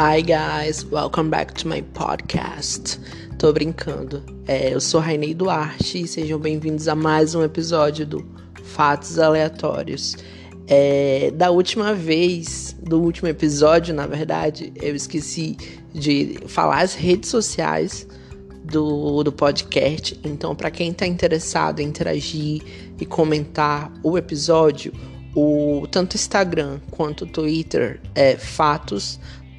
Hi guys, welcome back to my podcast. Tô brincando. É, eu sou Rainei Duarte e sejam bem-vindos a mais um episódio do Fatos Aleatórios. É, da última vez, do último episódio, na verdade, eu esqueci de falar as redes sociais do, do podcast. Então, para quem tá interessado em interagir e comentar o episódio, o tanto Instagram quanto Twitter é Fatos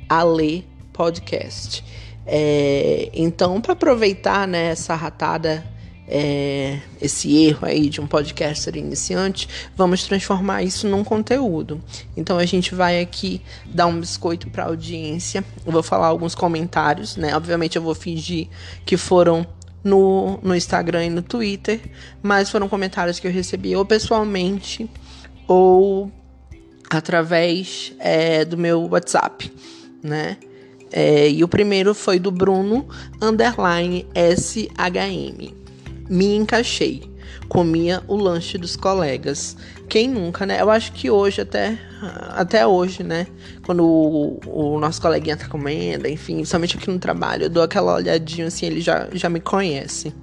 Ale Podcast. É, então, para aproveitar né, essa ratada, é, esse erro aí de um podcaster iniciante, vamos transformar isso num conteúdo. Então, a gente vai aqui dar um biscoito para a audiência. Eu vou falar alguns comentários, né? Obviamente, eu vou fingir que foram no, no Instagram e no Twitter, mas foram comentários que eu recebi ou pessoalmente ou através é, do meu WhatsApp né? É, e o primeiro foi do Bruno underline SHM. Me encaixei. Comia o lanche dos colegas. Quem nunca, né? Eu acho que hoje, até, até hoje, né? Quando o, o nosso coleguinha tá comendo, enfim, somente aqui no trabalho, eu dou aquela olhadinha assim, ele já, já me conhece.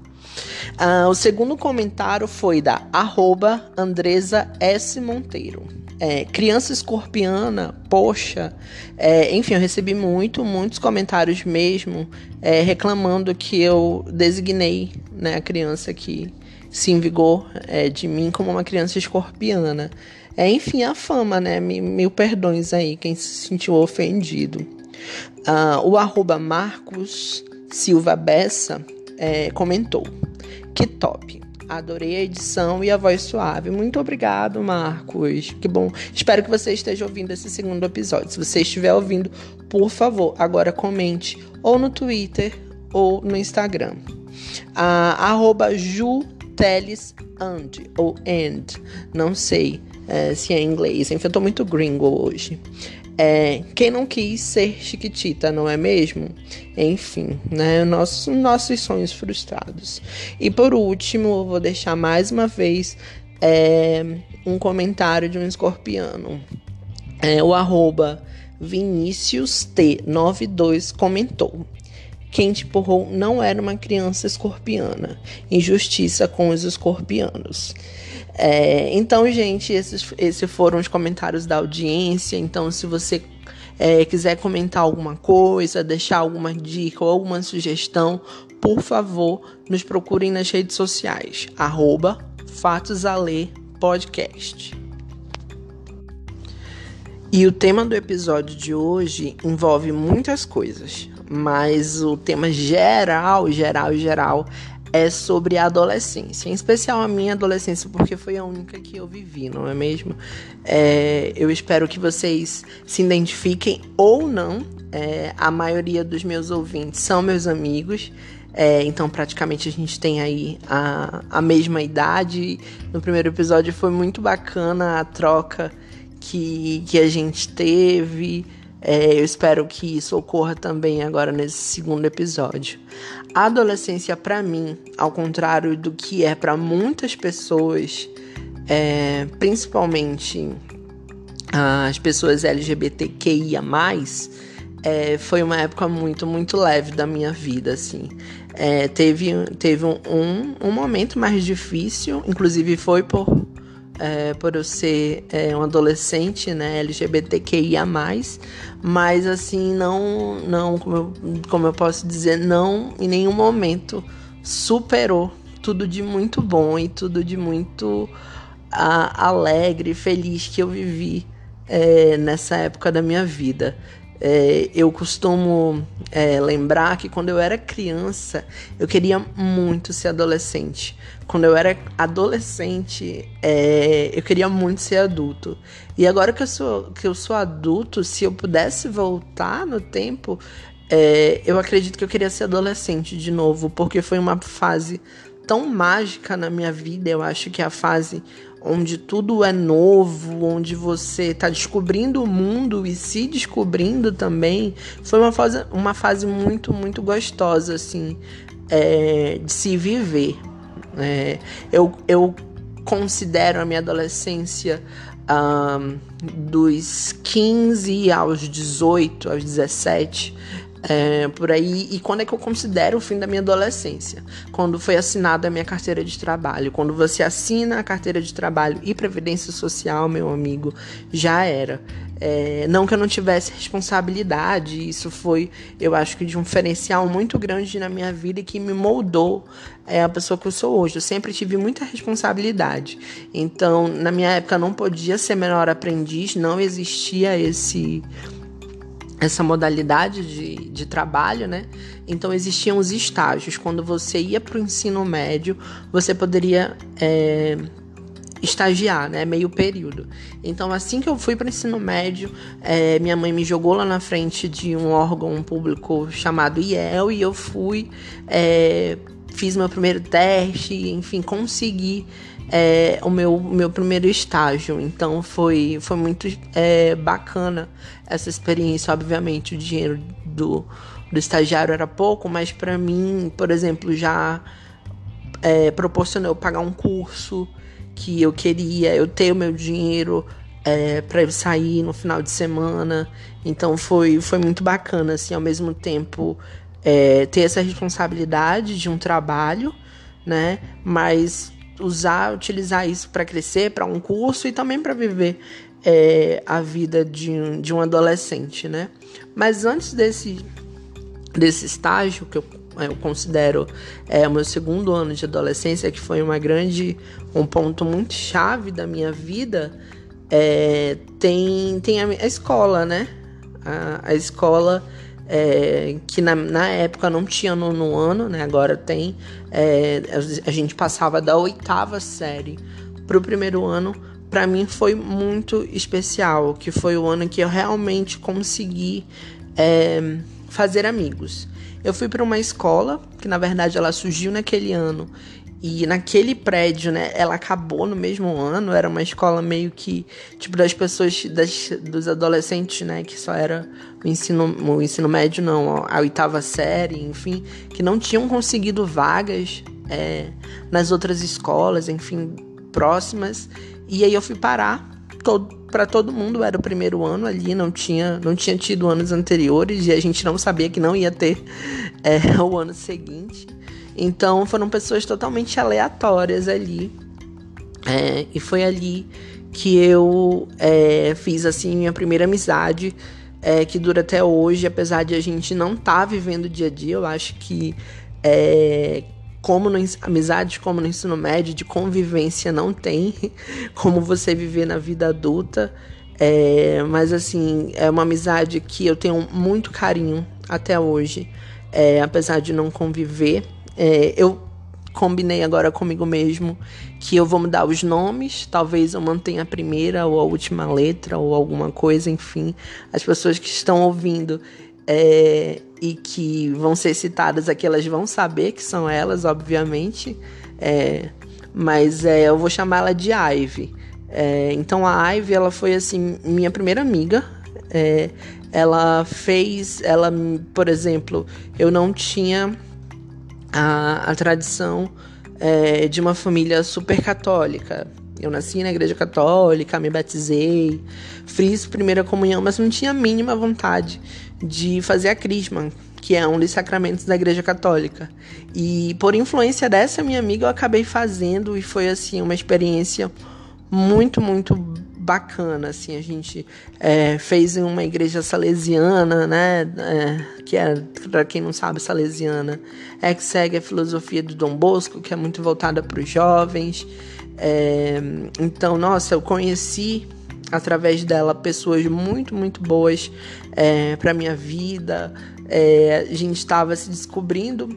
Uh, o segundo comentário foi da arroba Andresa S. Monteiro. É, criança escorpiana, poxa, é, enfim, eu recebi muito, muitos comentários mesmo é, reclamando que eu designei né, a criança que se envigou é, de mim como uma criança escorpiana. É, enfim, a fama, né? Mil perdões aí, quem se sentiu ofendido. Uh, o arroba Marcos Silva Bessa é, comentou. Que top! Adorei a edição e a voz suave. Muito obrigado, Marcos. Que bom. Espero que você esteja ouvindo esse segundo episódio. Se você estiver ouvindo, por favor, agora comente ou no Twitter ou no Instagram. Ah, arroba jutelesand ou and. Não sei é, se é em inglês. Enfim, eu tô muito gringo hoje. É, quem não quis ser chiquitita, não é mesmo? Enfim, né? Nossos, nossos sonhos frustrados. E por último, eu vou deixar mais uma vez é, um comentário de um escorpiano. É, o arroba ViniciusT92 comentou. Quem te empurrou não era uma criança escorpiana. Injustiça com os escorpianos. É, então, gente, esses, esses foram os comentários da audiência. Então, se você é, quiser comentar alguma coisa, deixar alguma dica ou alguma sugestão, por favor, nos procurem nas redes sociais. Arroba Podcast. E o tema do episódio de hoje envolve muitas coisas, mas o tema geral, geral, geral é sobre a adolescência, em especial a minha adolescência, porque foi a única que eu vivi, não é mesmo? É, eu espero que vocês se identifiquem ou não. É, a maioria dos meus ouvintes são meus amigos, é, então praticamente a gente tem aí a, a mesma idade. No primeiro episódio foi muito bacana a troca que, que a gente teve. É, eu espero que isso ocorra também agora nesse segundo episódio. A adolescência, para mim, ao contrário do que é para muitas pessoas, é, principalmente as pessoas LGBTQIA, é, foi uma época muito, muito leve da minha vida, assim. É, teve teve um, um momento mais difícil, inclusive foi por é, por eu ser é, um adolescente, né, LGBTQIA+, mas assim, não, não como, eu, como eu posso dizer, não em nenhum momento superou tudo de muito bom e tudo de muito a, alegre, feliz que eu vivi é, nessa época da minha vida. É, eu costumo é, lembrar que quando eu era criança, eu queria muito ser adolescente. Quando eu era adolescente, é, eu queria muito ser adulto. E agora que eu sou, que eu sou adulto, se eu pudesse voltar no tempo, é, eu acredito que eu queria ser adolescente de novo, porque foi uma fase tão mágica na minha vida. Eu acho que a fase onde tudo é novo, onde você está descobrindo o mundo e se descobrindo também, foi uma fase, uma fase muito, muito gostosa, assim, é, de se viver. É, eu, eu considero a minha adolescência um, dos 15 aos 18, aos 17, é, por aí. E quando é que eu considero o fim da minha adolescência? Quando foi assinada a minha carteira de trabalho. Quando você assina a carteira de trabalho e previdência social, meu amigo, já era. É, não que eu não tivesse responsabilidade, isso foi, eu acho que, de um diferencial muito grande na minha vida e que me moldou é, a pessoa que eu sou hoje. Eu sempre tive muita responsabilidade. Então, na minha época, não podia ser menor aprendiz, não existia esse essa modalidade de, de trabalho, né? Então existiam os estágios. Quando você ia para o ensino médio, você poderia é, estagiar, né? Meio período. Então, assim que eu fui para o ensino médio, é, minha mãe me jogou lá na frente de um órgão público chamado IEL e eu fui, é, fiz meu primeiro teste, enfim, consegui é, o meu, meu primeiro estágio. Então foi, foi muito é, bacana essa experiência. Obviamente, o dinheiro do, do estagiário era pouco, mas para mim, por exemplo, já é, proporcionou pagar um curso que eu queria, eu ter o meu dinheiro é, para eu sair no final de semana. Então foi, foi muito bacana, assim, ao mesmo tempo é, ter essa responsabilidade de um trabalho, né? Mas usar, utilizar isso para crescer, para um curso e também para viver é, a vida de um, de um adolescente, né? Mas antes desse, desse estágio, que eu, eu considero é, o meu segundo ano de adolescência, que foi uma grande, um ponto muito chave da minha vida, é, tem, tem a, a escola, né? A, a escola é, que na, na, época não tinha no, no ano, né? Agora tem. É, a, gente passava da oitava série para o primeiro ano. Para mim foi muito especial, que foi o ano que eu realmente consegui é, fazer amigos. Eu fui para uma escola que na verdade ela surgiu naquele ano e naquele prédio, né, ela acabou no mesmo ano, era uma escola meio que, tipo, das pessoas, das, dos adolescentes, né, que só era o ensino, o ensino médio, não, a oitava série, enfim, que não tinham conseguido vagas é, nas outras escolas, enfim, próximas. E aí eu fui parar para todo mundo, era o primeiro ano ali, não tinha, não tinha tido anos anteriores e a gente não sabia que não ia ter é, o ano seguinte. Então foram pessoas totalmente aleatórias ali. É, e foi ali que eu é, fiz assim minha primeira amizade. É, que dura até hoje, apesar de a gente não estar tá vivendo o dia a dia, eu acho que é, como no, amizade como no ensino médio, de convivência não tem como você viver na vida adulta. É, mas assim, é uma amizade que eu tenho muito carinho até hoje, é, apesar de não conviver. É, eu combinei agora comigo mesmo que eu vou mudar os nomes, talvez eu mantenha a primeira ou a última letra ou alguma coisa, enfim. As pessoas que estão ouvindo é, e que vão ser citadas aqui, elas vão saber que são elas, obviamente. É, mas é, eu vou chamá-la de Ivy. É, então a Ivy, ela foi assim minha primeira amiga. É, ela fez, ela, por exemplo, eu não tinha a, a tradição é, de uma família super católica. Eu nasci na igreja católica, me batizei, fiz primeira comunhão, mas não tinha a mínima vontade de fazer a crisma, que é um dos sacramentos da igreja católica. E por influência dessa minha amiga, eu acabei fazendo e foi assim uma experiência muito, muito bacana, assim, a gente é, fez em uma igreja salesiana, né, é, que é, para quem não sabe, salesiana, é que segue a filosofia do Dom Bosco, que é muito voltada para os jovens, é, então, nossa, eu conheci através dela pessoas muito, muito boas é, para minha vida, é, a gente estava se descobrindo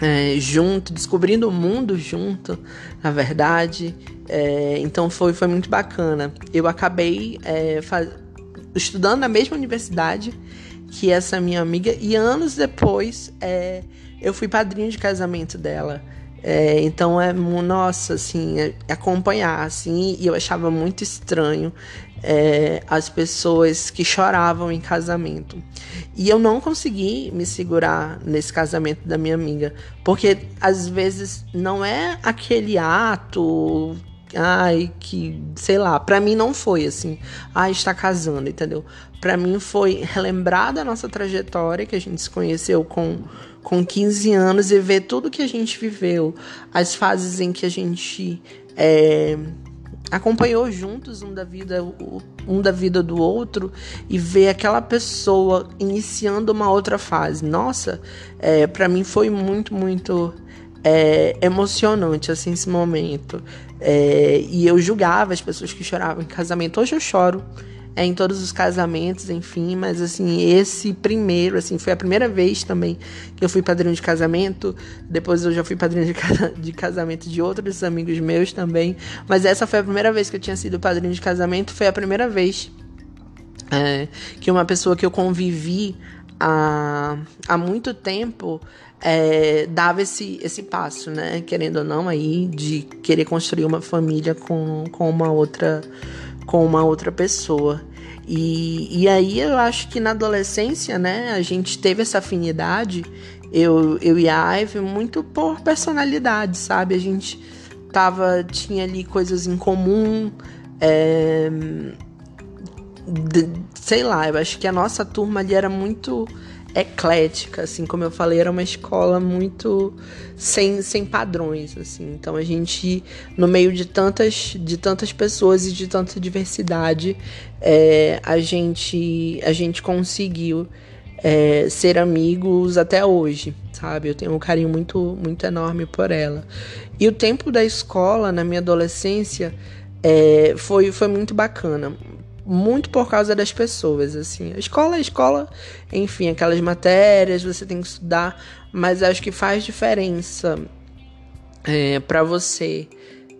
é, junto, descobrindo o mundo junto, na verdade. É, então foi, foi muito bacana. Eu acabei é, estudando na mesma universidade que essa minha amiga, e anos depois é, eu fui padrinho de casamento dela. É, então é nossa assim é, acompanhar assim e eu achava muito estranho é, as pessoas que choravam em casamento e eu não consegui me segurar nesse casamento da minha amiga porque às vezes não é aquele ato ai, que, sei lá, para mim não foi assim, ai, está casando, entendeu? Para mim foi relembrar da nossa trajetória, que a gente se conheceu com, com 15 anos e ver tudo que a gente viveu, as fases em que a gente é, acompanhou juntos um da vida um da vida do outro e ver aquela pessoa iniciando uma outra fase. Nossa, é, para mim foi muito muito é, emocionante assim esse momento. É, e eu julgava as pessoas que choravam em casamento. Hoje eu choro é, em todos os casamentos, enfim, mas assim, esse primeiro, assim, foi a primeira vez também que eu fui padrinho de casamento. Depois eu já fui padrinho de, casamento de outros amigos meus também. Mas essa foi a primeira vez que eu tinha sido padrinho de casamento. Foi a primeira vez é, que uma pessoa que eu convivi há, há muito tempo é, dava esse, esse passo, né? Querendo ou não, aí, de querer construir uma família com, com uma outra com uma outra pessoa. E, e aí eu acho que na adolescência, né, a gente teve essa afinidade, eu, eu e a Ivy, muito por personalidade, sabe? A gente tava, tinha ali coisas em comum, é, de, sei lá, eu acho que a nossa turma ali era muito eclética, assim, como eu falei, era uma escola muito sem, sem padrões, assim. Então a gente, no meio de tantas, de tantas pessoas e de tanta diversidade, é, a gente, a gente conseguiu é, ser amigos até hoje, sabe? Eu tenho um carinho muito, muito enorme por ela. E o tempo da escola, na minha adolescência, é, foi, foi muito bacana muito por causa das pessoas, assim. A escola é escola, enfim, aquelas matérias você tem que estudar, mas acho que faz diferença é, para você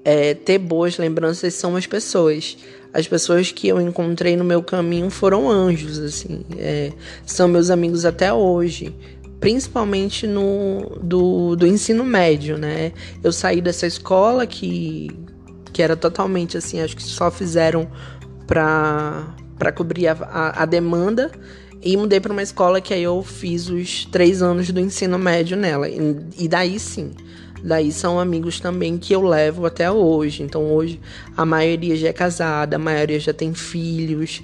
é, ter boas lembranças são as pessoas. As pessoas que eu encontrei no meu caminho foram anjos, assim. É, são meus amigos até hoje. Principalmente no do, do ensino médio, né? Eu saí dessa escola que, que era totalmente assim, acho que só fizeram para cobrir a, a, a, demanda e mudei para uma escola que aí eu fiz os três anos do ensino médio nela. E, e daí sim, daí são amigos também que eu levo até hoje. Então hoje a maioria já é casada, a maioria já tem filhos.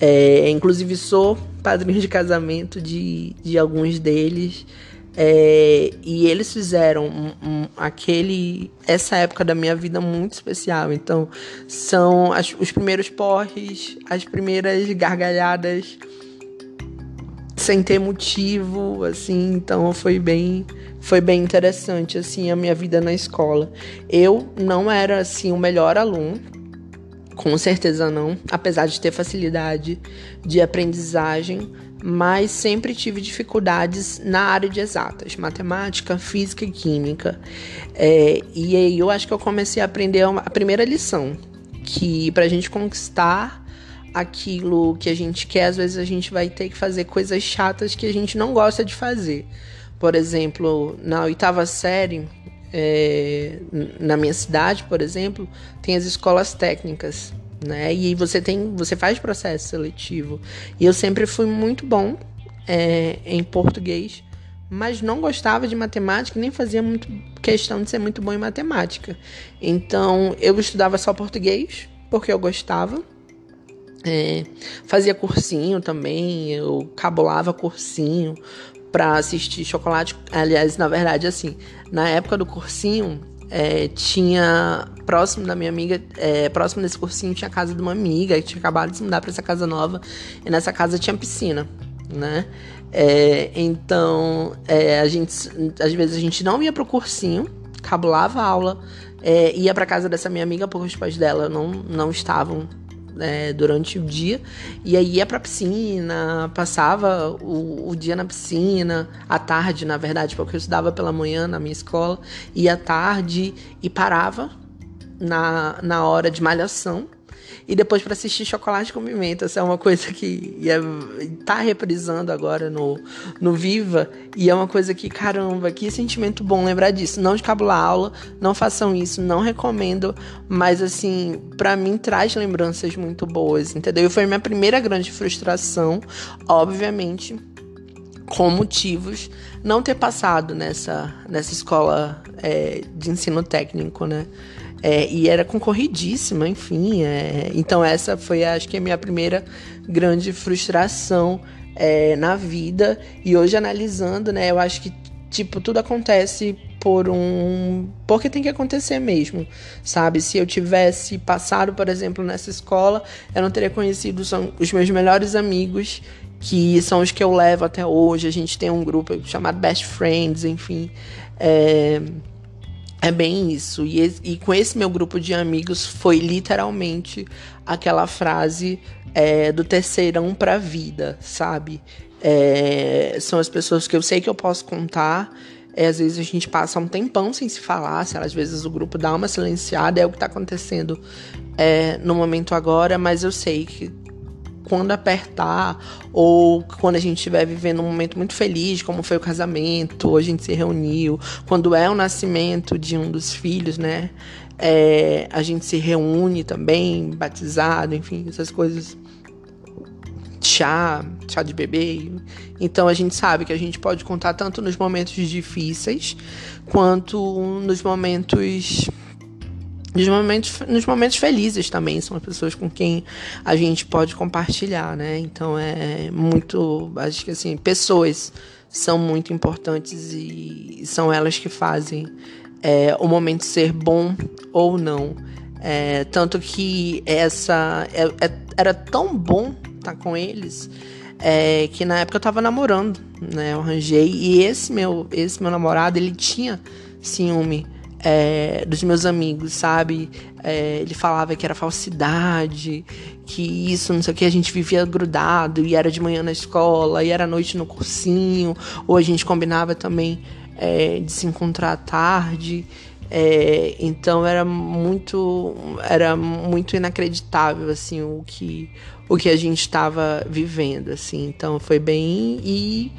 É, inclusive sou padrinho de casamento de, de alguns deles. É, e eles fizeram um, um, aquele essa época da minha vida muito especial. Então, são as, os primeiros porres, as primeiras gargalhadas sem ter motivo, assim. Então, foi bem foi bem interessante assim a minha vida na escola. Eu não era assim o melhor aluno, com certeza não, apesar de ter facilidade de aprendizagem, mas sempre tive dificuldades na área de exatas, matemática, física e química. É, e aí eu acho que eu comecei a aprender a primeira lição, que para a gente conquistar aquilo que a gente quer, às vezes a gente vai ter que fazer coisas chatas que a gente não gosta de fazer. Por exemplo, na oitava série, é, na minha cidade, por exemplo, tem as escolas técnicas né? E você tem, você faz processo seletivo. E eu sempre fui muito bom é, em português, mas não gostava de matemática, nem fazia muito questão de ser muito bom em matemática. Então eu estudava só português porque eu gostava. É, fazia cursinho também, eu cabulava cursinho para assistir chocolate. Aliás, na verdade, assim, na época do cursinho, é, tinha próximo da minha amiga, é, próximo desse cursinho tinha a casa de uma amiga que tinha acabado de se mudar para essa casa nova e nessa casa tinha piscina, né? É, então é, a gente, às vezes a gente não ia pro cursinho, cabulava a aula, é, ia para casa dessa minha amiga porque os pais dela não, não estavam é, durante o dia. E aí ia pra piscina, passava o, o, dia na piscina, à tarde, na verdade, porque eu estudava pela manhã na minha escola, ia à tarde e parava na, na hora de malhação e depois para assistir Chocolate com Pimenta. Essa é uma coisa que ia, tá reprisando agora no, no Viva. E é uma coisa que, caramba, que sentimento bom lembrar disso. Não de cabular aula, não façam isso, não recomendo. Mas, assim, para mim traz lembranças muito boas, entendeu? E foi minha primeira grande frustração, obviamente com motivos não ter passado nessa, nessa escola é, de ensino técnico, né? É, e era concorridíssima, enfim. É, então essa foi, acho que, a minha primeira grande frustração é, na vida. E hoje analisando, né, eu acho que tipo tudo acontece por um porque tem que acontecer mesmo, sabe? Se eu tivesse passado, por exemplo, nessa escola, eu não teria conhecido os meus melhores amigos que são os que eu levo até hoje. A gente tem um grupo chamado Best Friends, enfim. É, é bem isso. E, e com esse meu grupo de amigos foi literalmente aquela frase é, do terceirão pra vida, sabe? É, são as pessoas que eu sei que eu posso contar. É, às vezes a gente passa um tempão sem se falar, às vezes o grupo dá uma silenciada, é o que está acontecendo é, no momento agora, mas eu sei que quando apertar, ou quando a gente estiver vivendo um momento muito feliz, como foi o casamento, a gente se reuniu, quando é o nascimento de um dos filhos, né? É, a gente se reúne também, batizado, enfim, essas coisas. Chá, chá de bebê. Então a gente sabe que a gente pode contar tanto nos momentos difíceis quanto nos momentos nos momentos, nos momentos felizes também, são as pessoas com quem a gente pode compartilhar, né? Então é muito. Acho que assim, pessoas são muito importantes e são elas que fazem é, o momento ser bom ou não. É, tanto que essa. É, é era tão bom estar com eles. É, que na época eu tava namorando, né? Eu arranjei. E esse meu, esse meu namorado, ele tinha ciúme é, dos meus amigos, sabe? É, ele falava que era falsidade, que isso, não sei o que, a gente vivia grudado e era de manhã na escola, e era noite no cursinho, ou a gente combinava também é, de se encontrar à tarde. É, então era muito era muito inacreditável assim o que o que a gente estava vivendo assim então foi bem e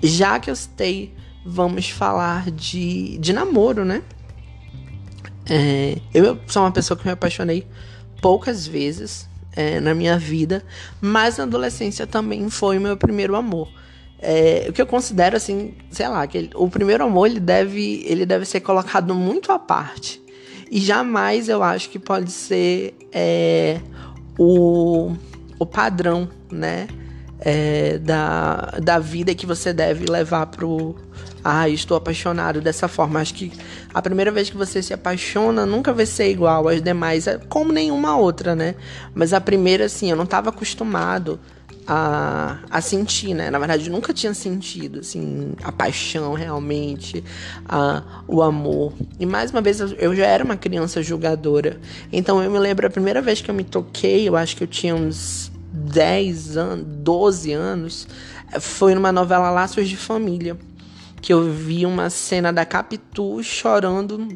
já que eu citei vamos falar de, de namoro né é, eu sou uma pessoa que me apaixonei poucas vezes é, na minha vida, mas na adolescência também foi o meu primeiro amor. É, o que eu considero assim, sei lá, que ele, o primeiro amor ele deve, ele deve ser colocado muito à parte. E jamais eu acho que pode ser é, o, o padrão, né? É, da, da vida que você deve levar pro, ah, estou apaixonado dessa forma. Acho que a primeira vez que você se apaixona nunca vai ser igual às demais, é como nenhuma outra, né? Mas a primeira, assim, eu não estava acostumado a, a sentir, né? Na verdade, eu nunca tinha sentido, assim, a paixão realmente, a, o amor. E mais uma vez, eu já era uma criança julgadora. Então eu me lembro a primeira vez que eu me toquei, eu acho que eu tinha uns 10 anos, 12 anos, foi numa novela Laços de Família que eu vi uma cena da Capitu chorando.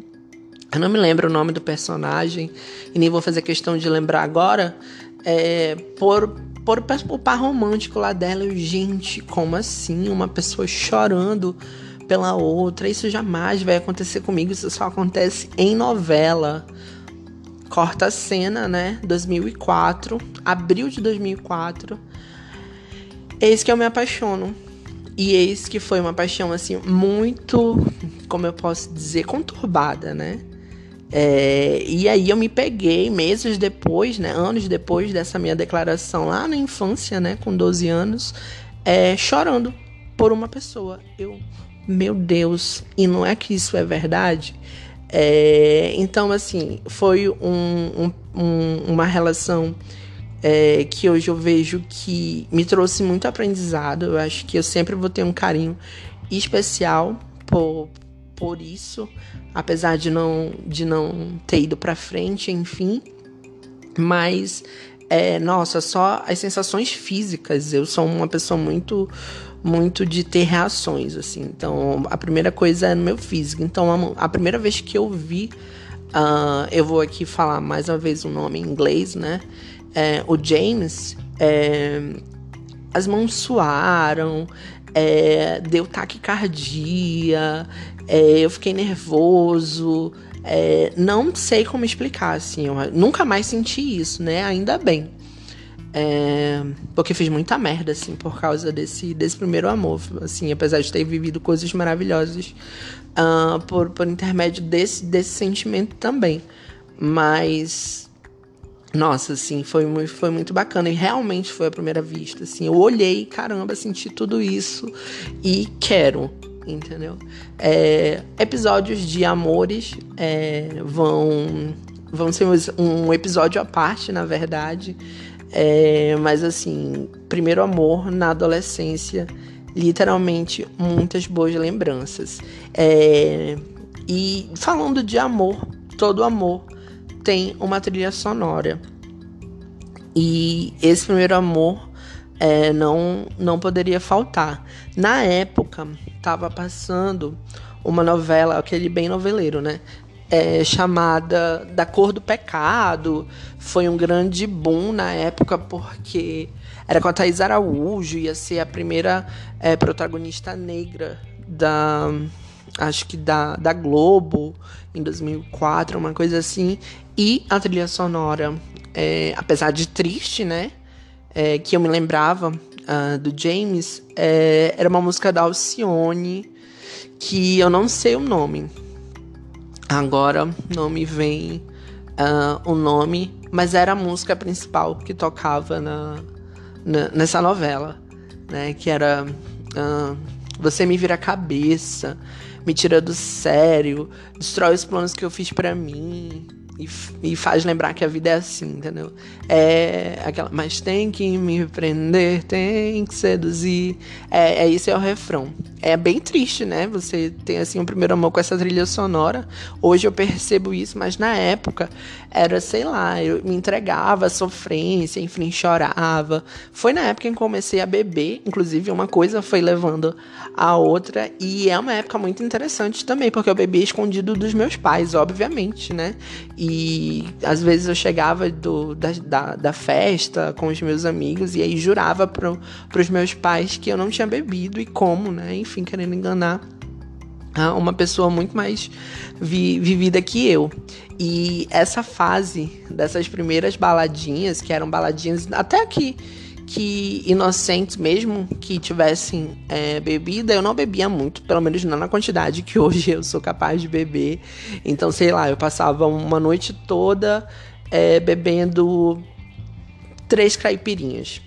Eu não me lembro o nome do personagem e nem vou fazer questão de lembrar agora. É, por, por, por par romântico lá dela. Eu, gente, como assim? Uma pessoa chorando pela outra. Isso jamais vai acontecer comigo. Isso só acontece em novela. Corta a cena, né? 2004, abril de 2004. Eis que eu me apaixono e eis que foi uma paixão, assim, muito, como eu posso dizer, conturbada, né? É, e aí eu me peguei meses depois, né, anos depois dessa minha declaração lá na infância, né, com 12 anos, é, chorando por uma pessoa. Eu, meu Deus, e não é que isso é verdade? É, então, assim, foi um, um, uma relação é, que hoje eu vejo que me trouxe muito aprendizado. Eu acho que eu sempre vou ter um carinho especial por, por isso, apesar de não, de não ter ido para frente, enfim. Mas, é, nossa, só as sensações físicas. Eu sou uma pessoa muito muito de ter reações, assim. Então, a primeira coisa é no meu físico. Então, a, a primeira vez que eu vi, uh, eu vou aqui falar mais uma vez o nome em inglês, né? É, o James, é, as mãos suaram, é, deu taquicardia, é, eu fiquei nervoso. É, não sei como explicar, assim, eu nunca mais senti isso, né? Ainda bem. É, porque fiz muita merda, assim, por causa desse, desse primeiro amor. Assim, apesar de ter vivido coisas maravilhosas uh, por, por intermédio desse, desse sentimento também. Mas nossa, assim, foi, muito, foi muito bacana. E realmente foi a primeira vista. Assim, eu olhei, caramba, senti tudo isso e quero, entendeu? É, episódios de amores é, vão, vão ser um episódio à parte, na verdade. É, mas assim, primeiro amor na adolescência, literalmente muitas boas lembranças. É, e falando de amor, todo amor tem uma trilha sonora. E esse primeiro amor é, não, não poderia faltar. Na época, estava passando uma novela, aquele bem noveleiro, né? É, chamada Da Cor do Pecado. Foi um grande boom na época, porque era com a Thais Araújo, ia ser a primeira é, protagonista negra da acho que da, da Globo em 2004, uma coisa assim. E a trilha sonora, é, apesar de triste, né? É, que eu me lembrava uh, do James, é, era uma música da Alcione, que eu não sei o nome. Agora não me vem uh, o nome, mas era a música principal que tocava na, na nessa novela, né? Que era uh, Você Me Vira a Cabeça me tira do sério, destrói os planos que eu fiz para mim e, e, faz lembrar que a vida é assim, entendeu? É aquela, mas tem que me prender, tem que seduzir. É, é isso é o refrão. É bem triste, né? Você tem assim um primeiro amor com essa trilha sonora. Hoje eu percebo isso, mas na época era, sei lá, eu me entregava à sofrência, enfim, chorava. Foi na época em que comecei a beber, inclusive uma coisa foi levando a outra e é uma época muito interessante também, porque eu bebia escondido dos meus pais, obviamente, né? E às vezes eu chegava do, da, da, da festa com os meus amigos e aí jurava pro, pros meus pais que eu não tinha bebido e como, né? Enfim, querendo enganar uma pessoa muito mais vi, vivida que eu. E essa fase dessas primeiras baladinhas, que eram baladinhas até que que inocentes mesmo que tivessem é, bebida, eu não bebia muito, pelo menos não na quantidade que hoje eu sou capaz de beber. Então, sei lá, eu passava uma noite toda é, bebendo três caipirinhas,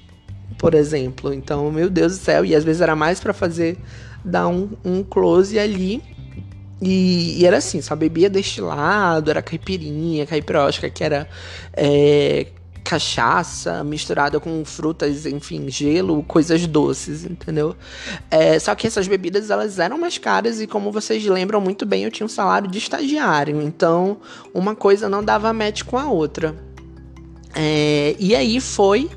por exemplo. Então, meu Deus do céu, e às vezes era mais para fazer dar um, um close ali. E, e, era assim, só bebia destilado, era caipirinha, caipirosca, que era é, cachaça misturada com frutas, enfim, gelo, coisas doces, entendeu? É, só que essas bebidas elas eram mais caras e como vocês lembram muito bem, eu tinha um salário de estagiário, então uma coisa não dava match com a outra. É, e aí foi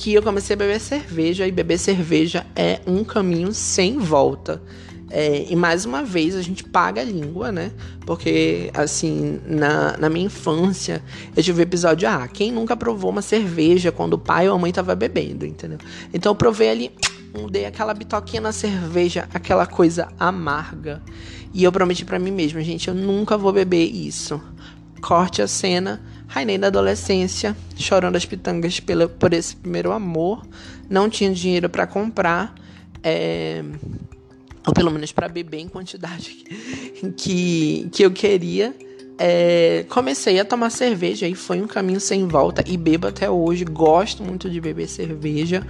que eu comecei a beber cerveja e beber cerveja é um caminho sem volta. É, e mais uma vez a gente paga a língua, né? Porque, assim, na, na minha infância, eu tive o episódio: ah, quem nunca provou uma cerveja quando o pai ou a mãe tava bebendo, entendeu? Então eu provei ali, dei aquela bitoquinha na cerveja, aquela coisa amarga. E eu prometi para mim mesma, gente, eu nunca vou beber isso. Corte a cena, Rainei da adolescência, chorando as pitangas pela, por esse primeiro amor. Não tinha dinheiro para comprar. É, ou pelo menos para beber em quantidade que, que eu queria. É, comecei a tomar cerveja e foi um caminho sem volta e bebo até hoje. Gosto muito de beber cerveja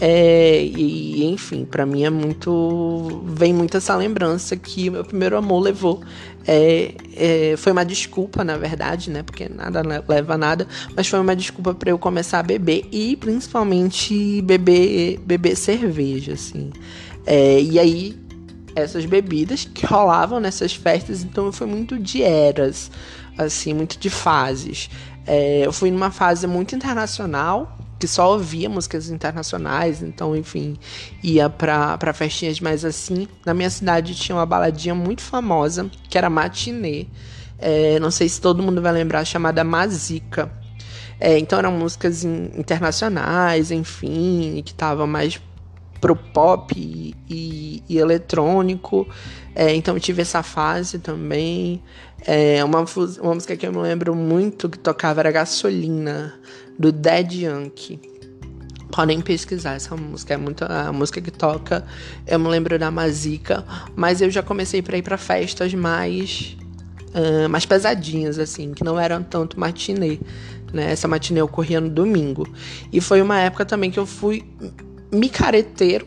é, e enfim, para mim é muito vem muito essa lembrança que meu primeiro amor levou. É, é foi uma desculpa, na verdade, né? Porque nada leva a nada, mas foi uma desculpa para eu começar a beber e principalmente beber beber cerveja, assim. É, e aí essas bebidas que rolavam nessas festas, então foi muito de eras, assim, muito de fases. É, eu fui numa fase muito internacional, que só ouvia músicas internacionais, então, enfim, ia pra, festinhas mais assim. Na minha cidade tinha uma baladinha muito famosa, que era Matinê. É, não sei se todo mundo vai lembrar, chamada Mazica. É, então eram músicas in, internacionais, enfim, que tava mais pro pop e, e, e eletrônico. É, então tive essa fase também. É, uma, uma música que eu me lembro muito que tocava era Gasolina, do Dead Yankee. Podem pesquisar essa música, é muito a música que toca. Eu me lembro da Mazica, mas eu já comecei para ir para festas mais uh, mais pesadinhas, assim, que não eram tanto matinê. Né? Essa matinê ocorria no domingo. E foi uma época também que eu fui micareteiro.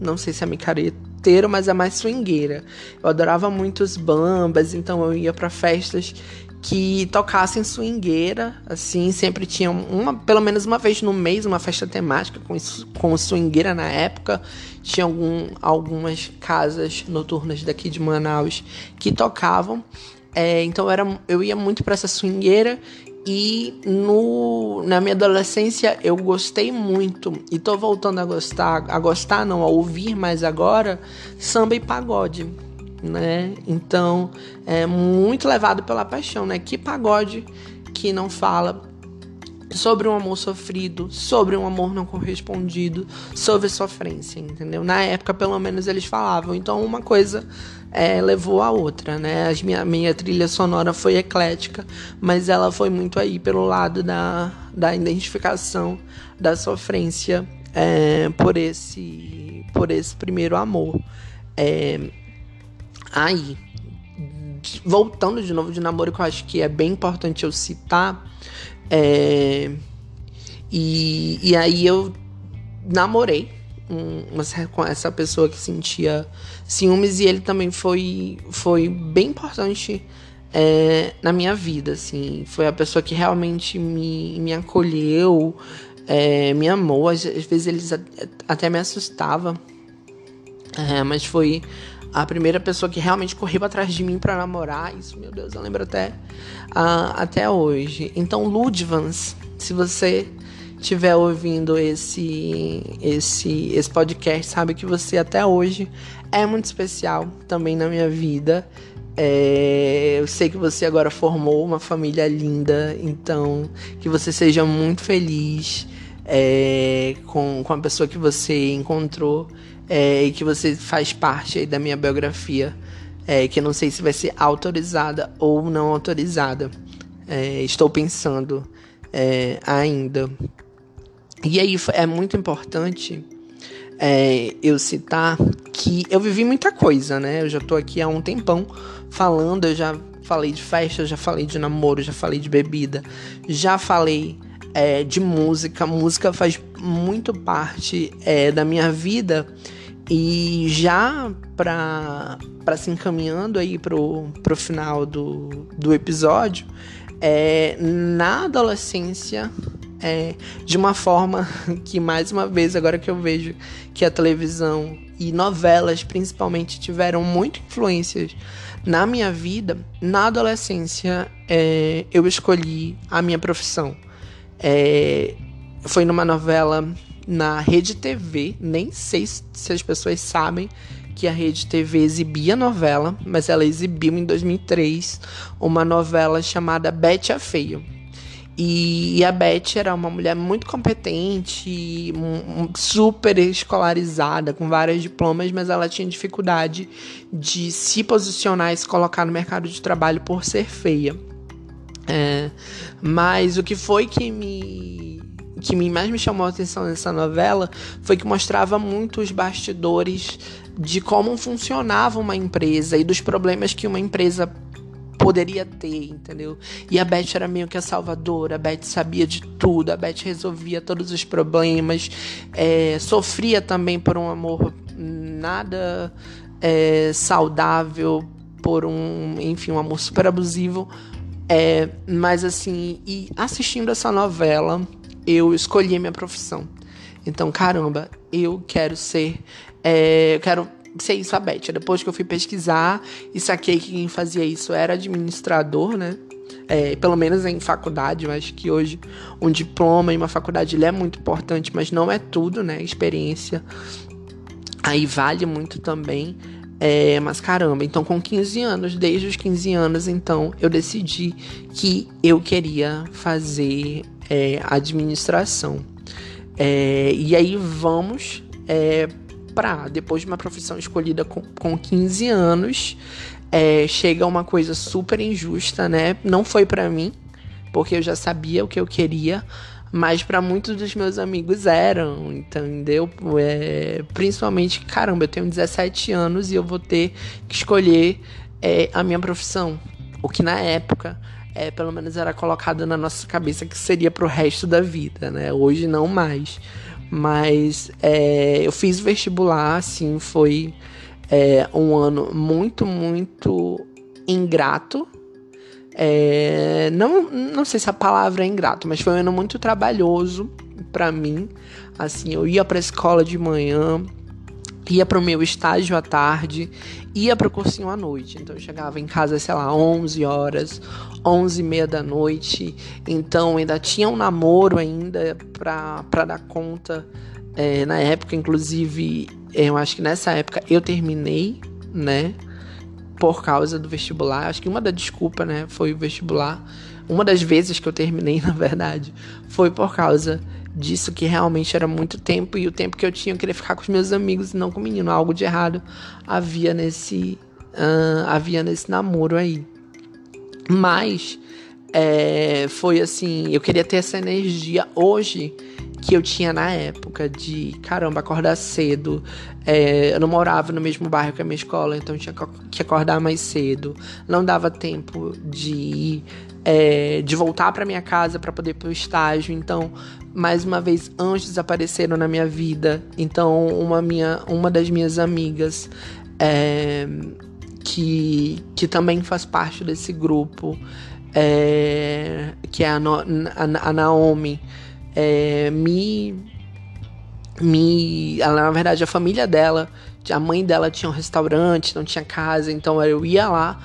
Não sei se é micareteiro, mas é mais swingueira. Eu adorava muito os bambas, então eu ia para festas que tocassem swingueira, assim, sempre tinha uma, pelo menos uma vez no mês, uma festa temática com, com swingueira na época. Tinha algum, algumas casas noturnas daqui de Manaus que tocavam. É, então era, eu ia muito para essa swingueira e no, na minha adolescência eu gostei muito e tô voltando a gostar, a gostar não, a ouvir mais agora, samba e pagode né? Então, é muito levado pela paixão, né? Que pagode que não fala sobre um amor sofrido, sobre um amor não correspondido, sobre sofrência, entendeu? Na época, pelo menos, eles falavam. Então, uma coisa é, levou a outra, né? A minha, minha trilha sonora foi eclética, mas ela foi muito aí pelo lado da, da identificação da sofrência é, por esse por esse primeiro amor. É, Aí, voltando de novo de namoro, que eu acho que é bem importante eu citar. É, e, e aí eu namorei um, com essa pessoa que sentia ciúmes e ele também foi, foi bem importante é, na minha vida, assim. Foi a pessoa que realmente me, me acolheu, é, me amou. Às, às vezes eles até me assustava, é, mas foi a primeira pessoa que realmente correu atrás de mim para namorar. Isso, meu Deus, eu lembro até, uh, até hoje. Então, Ludvans, se você estiver ouvindo esse, esse, esse podcast, sabe que você até hoje é muito especial também na minha vida. É, eu sei que você agora formou uma família linda, então que você seja muito feliz é, com, com a pessoa que você encontrou é, que você faz parte da minha biografia, é, que eu não sei se vai ser autorizada ou não autorizada. É, estou pensando é, ainda. E aí é muito importante é, eu citar que eu vivi muita coisa, né? Eu já tô aqui há um tempão falando, eu já falei de festa, já falei de namoro, já falei de bebida, já falei é, de música. Música faz muito parte é, da minha vida. E já para se encaminhando aí pro, pro final do, do episódio, é, na adolescência, é, de uma forma que, mais uma vez, agora que eu vejo que a televisão e novelas principalmente tiveram muito influências na minha vida, na adolescência é, eu escolhi a minha profissão. É, foi numa novela na Rede TV, nem sei se as pessoas sabem que a Rede TV exibia novela, mas ela exibiu em 2003 uma novela chamada Bete a Feio. E a Beth era uma mulher muito competente, super escolarizada, com vários diplomas, mas ela tinha dificuldade de se posicionar e se colocar no mercado de trabalho por ser feia. É, mas o que foi que me que mais me chamou a atenção nessa novela foi que mostrava muito os bastidores de como funcionava uma empresa e dos problemas que uma empresa poderia ter, entendeu? E a Beth era meio que a salvadora, a Beth sabia de tudo, a Beth resolvia todos os problemas, é, sofria também por um amor nada é, saudável, por um, enfim, um amor super abusivo, é, mas assim, e assistindo essa novela, eu escolhi a minha profissão. Então, caramba, eu quero ser. É, eu quero ser isso a Beth. Depois que eu fui pesquisar e saquei que quem fazia isso era administrador, né? É, pelo menos em faculdade, eu acho que hoje um diploma em uma faculdade ele é muito importante, mas não é tudo, né? Experiência aí vale muito também. É, mas caramba, então com 15 anos, desde os 15 anos, então eu decidi que eu queria fazer é, administração. É, e aí vamos é, para, depois de uma profissão escolhida com, com 15 anos, é, chega uma coisa super injusta, né? Não foi para mim, porque eu já sabia o que eu queria, mas para muitos dos meus amigos eram, entendeu? É, principalmente, caramba, eu tenho 17 anos e eu vou ter que escolher é, a minha profissão o que na época é, pelo menos era colocado na nossa cabeça que seria pro resto da vida, né? Hoje não mais. Mas é, eu fiz vestibular, assim, foi é, um ano muito, muito ingrato. É, não, não sei se a palavra é ingrato, mas foi um ano muito trabalhoso para mim. Assim, eu ia pra escola de manhã, ia pro meu estágio à tarde, ia pro cursinho à noite. Então eu chegava em casa, sei lá, 11 horas, 11 e meia da noite. Então ainda tinha um namoro ainda pra dar conta. É, na época, inclusive, eu acho que nessa época eu terminei, né? Por causa do vestibular. Acho que uma da desculpa, né? Foi o vestibular. Uma das vezes que eu terminei, na verdade, foi por causa disso que realmente era muito tempo e o tempo que eu tinha eu queria ficar com os meus amigos e não com o menino. Algo de errado havia nesse uh, havia nesse namoro aí. Mas é, foi assim, eu queria ter essa energia hoje que eu tinha na época de caramba, acordar cedo. É, eu não morava no mesmo bairro que a minha escola, então tinha que acordar mais cedo. Não dava tempo de ir, é, de voltar para minha casa para poder ir pro estágio. Então, mais uma vez, anjos apareceram na minha vida. Então, uma, minha, uma das minhas amigas, é, que, que também faz parte desse grupo, é, que é a, no, a, a Naomi, é, me. me ela, na verdade, a família dela, a mãe dela tinha um restaurante, não tinha casa, então eu ia lá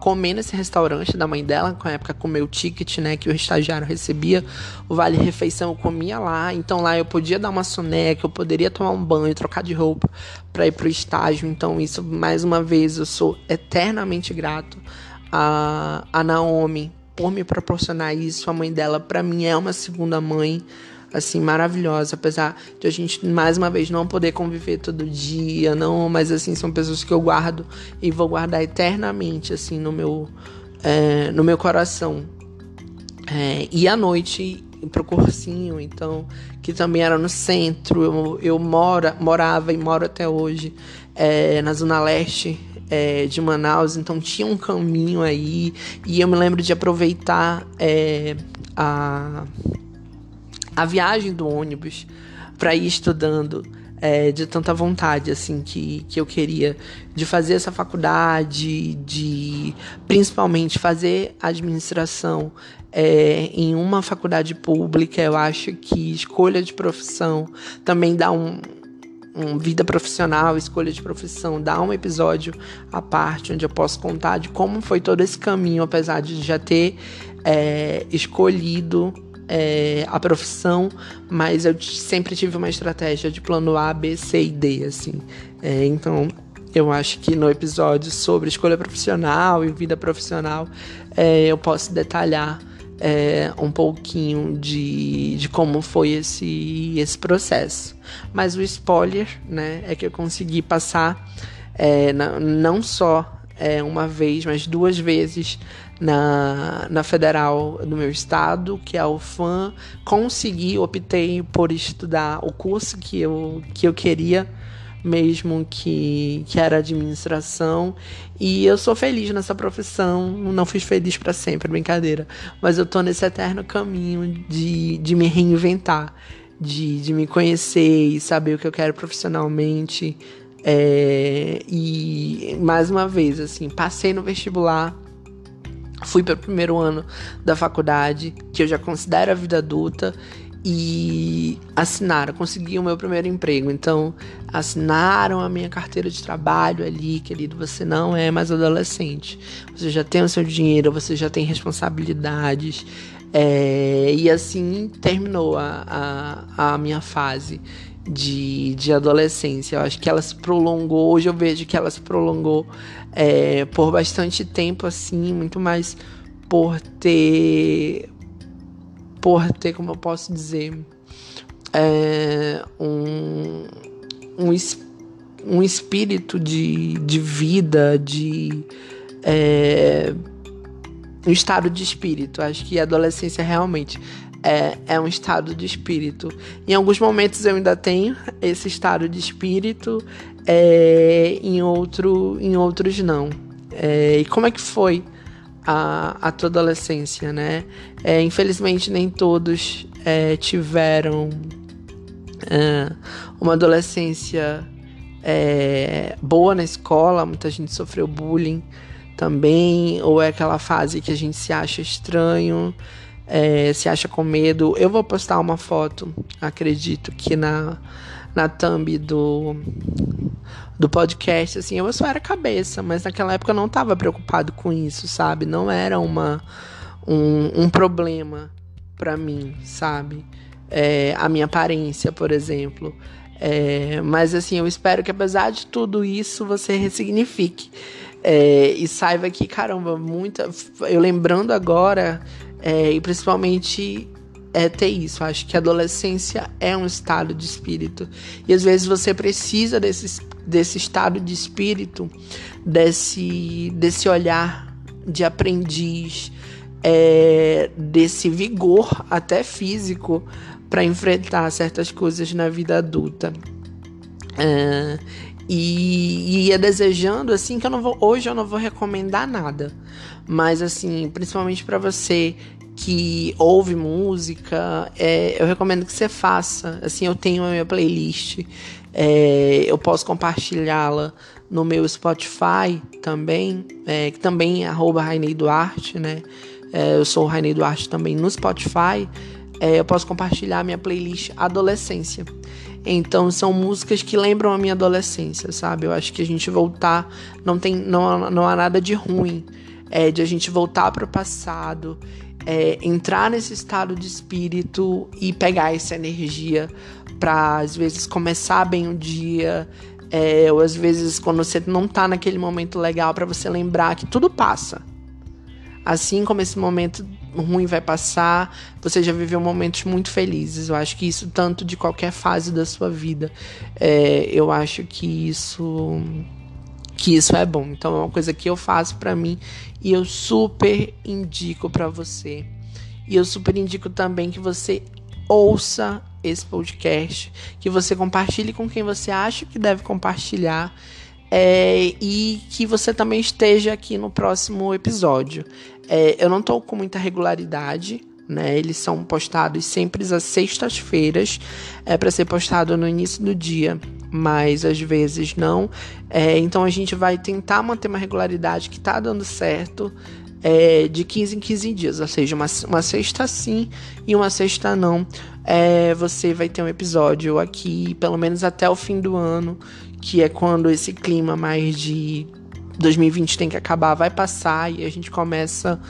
comer nesse restaurante da mãe dela, com a época com o meu ticket, né, que o estagiário recebia, o vale refeição eu comia lá, então lá eu podia dar uma soneca, eu poderia tomar um banho, trocar de roupa para ir pro estágio, então isso mais uma vez eu sou eternamente grato a, a Naomi por me proporcionar isso, a mãe dela para mim é uma segunda mãe assim, maravilhosa, apesar de a gente mais uma vez não poder conviver todo dia, não, mas assim, são pessoas que eu guardo e vou guardar eternamente, assim, no meu, é, no meu coração. É, e à noite pro cursinho, então, que também era no centro, eu, eu mora, morava e moro até hoje é, na Zona Leste é, de Manaus, então tinha um caminho aí, e eu me lembro de aproveitar é, a a viagem do ônibus para ir estudando é, de tanta vontade assim que, que eu queria de fazer essa faculdade, de principalmente fazer administração é, em uma faculdade pública. Eu acho que escolha de profissão também dá um, um, vida profissional, escolha de profissão, dá um episódio à parte onde eu posso contar de como foi todo esse caminho, apesar de já ter é, escolhido é, a profissão, mas eu sempre tive uma estratégia de plano A, B, C e D, assim. É, então, eu acho que no episódio sobre escolha profissional e vida profissional, é, eu posso detalhar é, um pouquinho de, de como foi esse, esse processo. Mas o spoiler, né, é que eu consegui passar é, não só é, uma vez, mas duas vezes na, na federal do meu estado, que é a UFAM. Consegui, optei por estudar o curso que eu, que eu queria, mesmo que, que era administração. E eu sou feliz nessa profissão, não fui feliz para sempre, brincadeira. Mas eu tô nesse eterno caminho de, de me reinventar, de, de me conhecer e saber o que eu quero profissionalmente. É, e mais uma vez, assim, passei no vestibular, fui para o primeiro ano da faculdade, que eu já considero a vida adulta, e assinaram, consegui o meu primeiro emprego. Então, assinaram a minha carteira de trabalho ali, querido. Você não é mais adolescente. Você já tem o seu dinheiro, você já tem responsabilidades. É, e assim terminou a, a, a minha fase de, de adolescência. Eu acho que ela se prolongou, hoje eu vejo que ela se prolongou é, por bastante tempo, assim, muito mais por ter. Por ter, como eu posso dizer, é, um, um, um espírito de, de vida, de. É, um estado de espírito. Acho que a adolescência realmente é, é um estado de espírito. Em alguns momentos eu ainda tenho esse estado de espírito, é, em, outro, em outros não. É, e como é que foi a, a tua adolescência, né? É, infelizmente, nem todos é, tiveram é, uma adolescência é, boa na escola, muita gente sofreu bullying também, ou é aquela fase que a gente se acha estranho, se acha com medo. Eu vou postar uma foto, acredito que na, na thumb do, do podcast, assim, eu só era cabeça, mas naquela época eu não estava preocupado com isso, sabe? Não era uma, um, um problema para mim, sabe? É, a minha aparência, por exemplo. É, mas assim, eu espero que apesar de tudo isso, você ressignifique. É, e saiba que, caramba, muita. Eu lembrando agora, é, e principalmente é ter isso. Acho que a adolescência é um estado de espírito. E às vezes você precisa desse, desse estado de espírito, desse, desse olhar de aprendiz, é, desse vigor até físico para enfrentar certas coisas na vida adulta. É, e, ia desejando assim que eu não vou hoje eu não vou recomendar nada, mas assim principalmente para você que ouve música, é, eu recomendo que você faça. Assim, eu tenho a minha playlist, é, eu posso compartilhá-la no meu Spotify também, é, que também é arroba Rainei Duarte, né? É, eu sou o Rainei Duarte também no Spotify. É, eu posso compartilhar a minha playlist Adolescência. Então são músicas que lembram a minha adolescência, sabe? Eu acho que a gente voltar não tem não, não há nada de ruim é, de a gente voltar para o passado, é, entrar nesse estado de espírito e pegar essa energia para às vezes começar bem o dia, é, ou às vezes quando você não tá naquele momento legal para você lembrar que tudo passa. Assim como esse momento ruim vai passar, você já viveu momentos muito felizes. Eu acho que isso, tanto de qualquer fase da sua vida, é, eu acho que isso que isso é bom. Então é uma coisa que eu faço para mim e eu super indico para você. E eu super indico também que você ouça esse podcast, que você compartilhe com quem você acha que deve compartilhar. É, e que você também esteja aqui no próximo episódio. É, eu não estou com muita regularidade, né? Eles são postados sempre às sextas-feiras, é para ser postado no início do dia, mas às vezes não. É, então a gente vai tentar manter uma regularidade que está dando certo. É, de 15 em 15 dias, ou seja, uma, uma sexta sim e uma sexta não. É, você vai ter um episódio aqui, pelo menos até o fim do ano, que é quando esse clima mais de 2020 tem que acabar, vai passar e a gente começa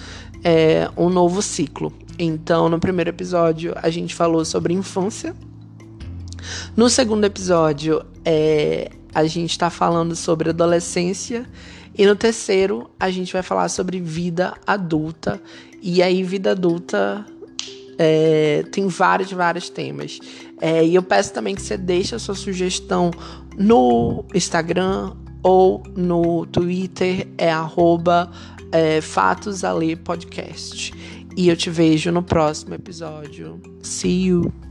é, um novo ciclo. Então, no primeiro episódio, a gente falou sobre infância. No segundo episódio, é, a gente está falando sobre adolescência. E no terceiro, a gente vai falar sobre vida adulta. E aí, vida adulta é, tem vários, vários temas. É, e eu peço também que você deixe a sua sugestão no Instagram ou no Twitter, é arroba é, Podcast. E eu te vejo no próximo episódio. See you!